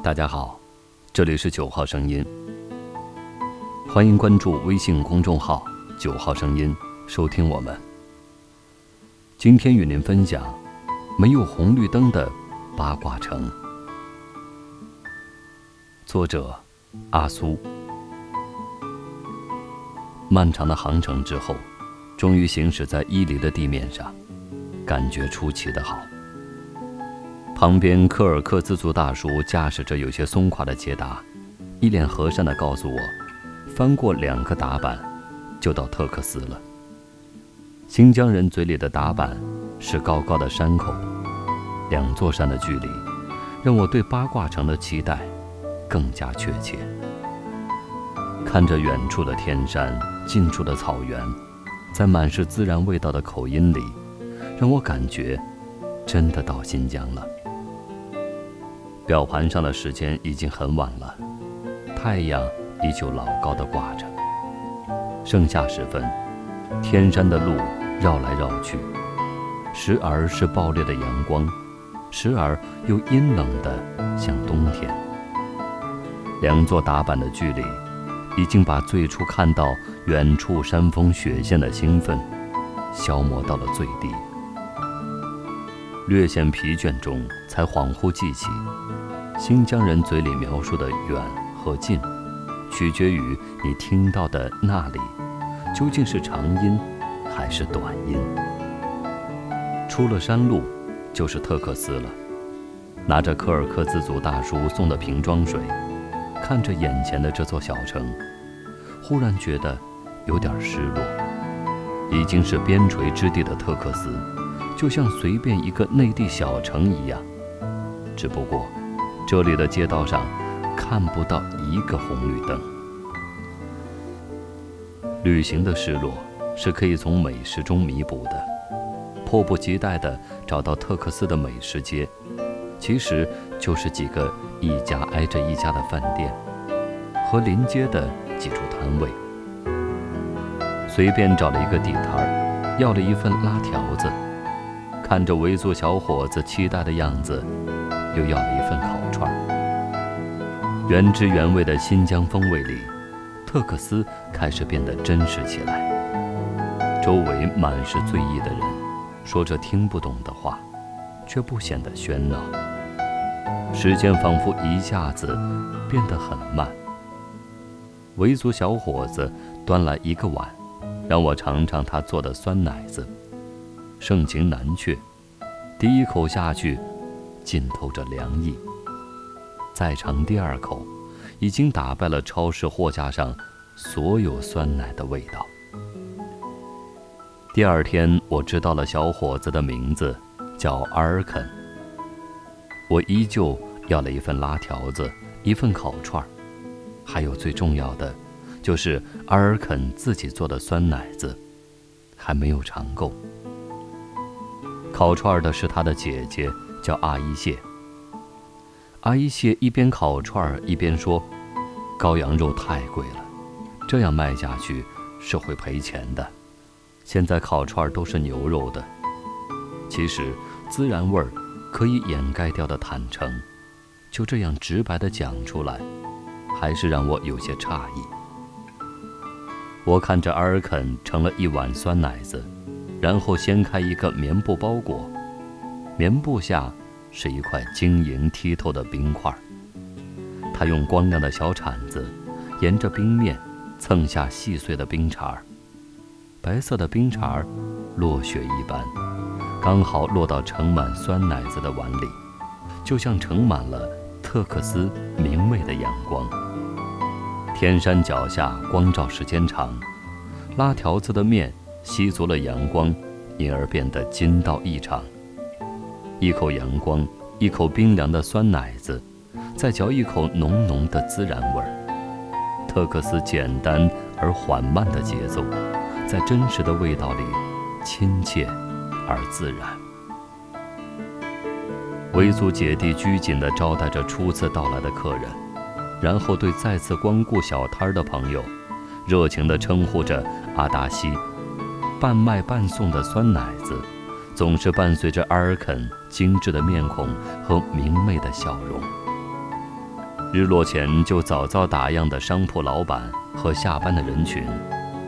大家好，这里是九号声音，欢迎关注微信公众号“九号声音”，收听我们。今天与您分享没有红绿灯的八卦城，作者阿苏。漫长的航程之后，终于行驶在伊犁的地面上，感觉出奇的好。旁边科尔克孜族大叔驾驶着有些松垮的捷达，一脸和善地告诉我，翻过两个打板，就到特克斯了。新疆人嘴里的打板是高高的山口，两座山的距离，让我对八卦城的期待更加确切。看着远处的天山，近处的草原，在满是自然味道的口音里，让我感觉真的到新疆了。表盘上的时间已经很晚了，太阳依旧老高的挂着。盛夏时分，天山的路绕来绕去，时而是暴烈的阳光，时而又阴冷的像冬天。两座打板的距离，已经把最初看到远处山峰雪线的兴奋，消磨到了最低。略显疲倦中，才恍惚记起。新疆人嘴里描述的远和近，取决于你听到的那里究竟是长音还是短音。出了山路，就是特克斯了。拿着科尔克孜族大叔送的瓶装水，看着眼前的这座小城，忽然觉得有点失落。已经是边陲之地的特克斯，就像随便一个内地小城一样，只不过。这里的街道上看不到一个红绿灯。旅行的失落是可以从美食中弥补的。迫不及待地找到特克斯的美食街，其实就是几个一家挨着一家的饭店和临街的几处摊位。随便找了一个地摊儿，要了一份拉条子，看着维族小伙子期待的样子。又要了一份烤串，原汁原味的新疆风味里，特克斯开始变得真实起来。周围满是醉意的人，说着听不懂的话，却不显得喧闹。时间仿佛一下子变得很慢。维族小伙子端来一个碗，让我尝尝他做的酸奶子，盛情难却。第一口下去。浸透着凉意。再尝第二口，已经打败了超市货架上所有酸奶的味道。第二天，我知道了小伙子的名字，叫阿尔肯。我依旧要了一份拉条子，一份烤串儿，还有最重要的，就是阿尔肯自己做的酸奶子，还没有尝够。烤串的是他的姐姐。叫阿依谢。阿依谢一边烤串儿一边说：“羔羊肉太贵了，这样卖下去是会赔钱的。现在烤串儿都是牛肉的。”其实，孜然味儿可以掩盖掉的坦诚，就这样直白地讲出来，还是让我有些诧异。我看着阿尔肯盛了一碗酸奶子，然后掀开一个棉布包裹。棉布下是一块晶莹剔透的冰块，他用光亮的小铲子沿着冰面蹭下细碎的冰碴儿，白色的冰碴儿落雪一般，刚好落到盛满酸奶子的碗里，就像盛满了特克斯明媚的阳光。天山脚下光照时间长，拉条子的面吸足了阳光，因而变得筋道异常。一口阳光，一口冰凉的酸奶子，再嚼一口浓浓的孜然味儿。特克斯简单而缓慢的节奏，在真实的味道里，亲切而自然。维族姐弟拘谨地招待着初次到来的客人，然后对再次光顾小摊儿的朋友，热情地称呼着阿达西，半卖半送的酸奶子。总是伴随着阿尔肯精致的面孔和明媚的笑容。日落前就早早打烊的商铺老板和下班的人群，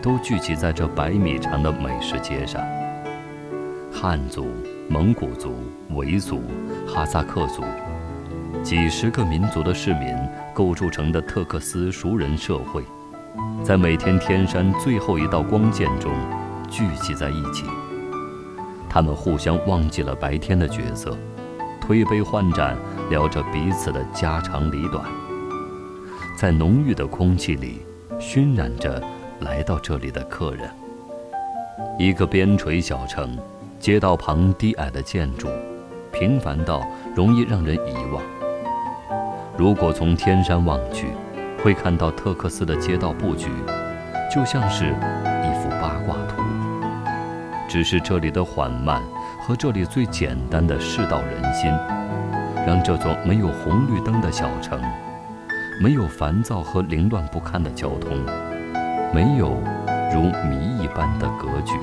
都聚集在这百米长的美食街上。汉族、蒙古族、维族、哈萨克族，几十个民族的市民构筑成的特克斯熟人社会，在每天天山最后一道光线中聚集在一起。他们互相忘记了白天的角色，推杯换盏，聊着彼此的家长里短。在浓郁的空气里，熏染着来到这里的客人。一个边陲小城。街道旁低矮的建筑，平凡到容易让人遗忘。如果从天山望去，会看到特克斯的街道布局，就像是。只是这里的缓慢和这里最简单的世道人心，让这座没有红绿灯的小城，没有烦躁和凌乱不堪的交通，没有如谜一般的格局。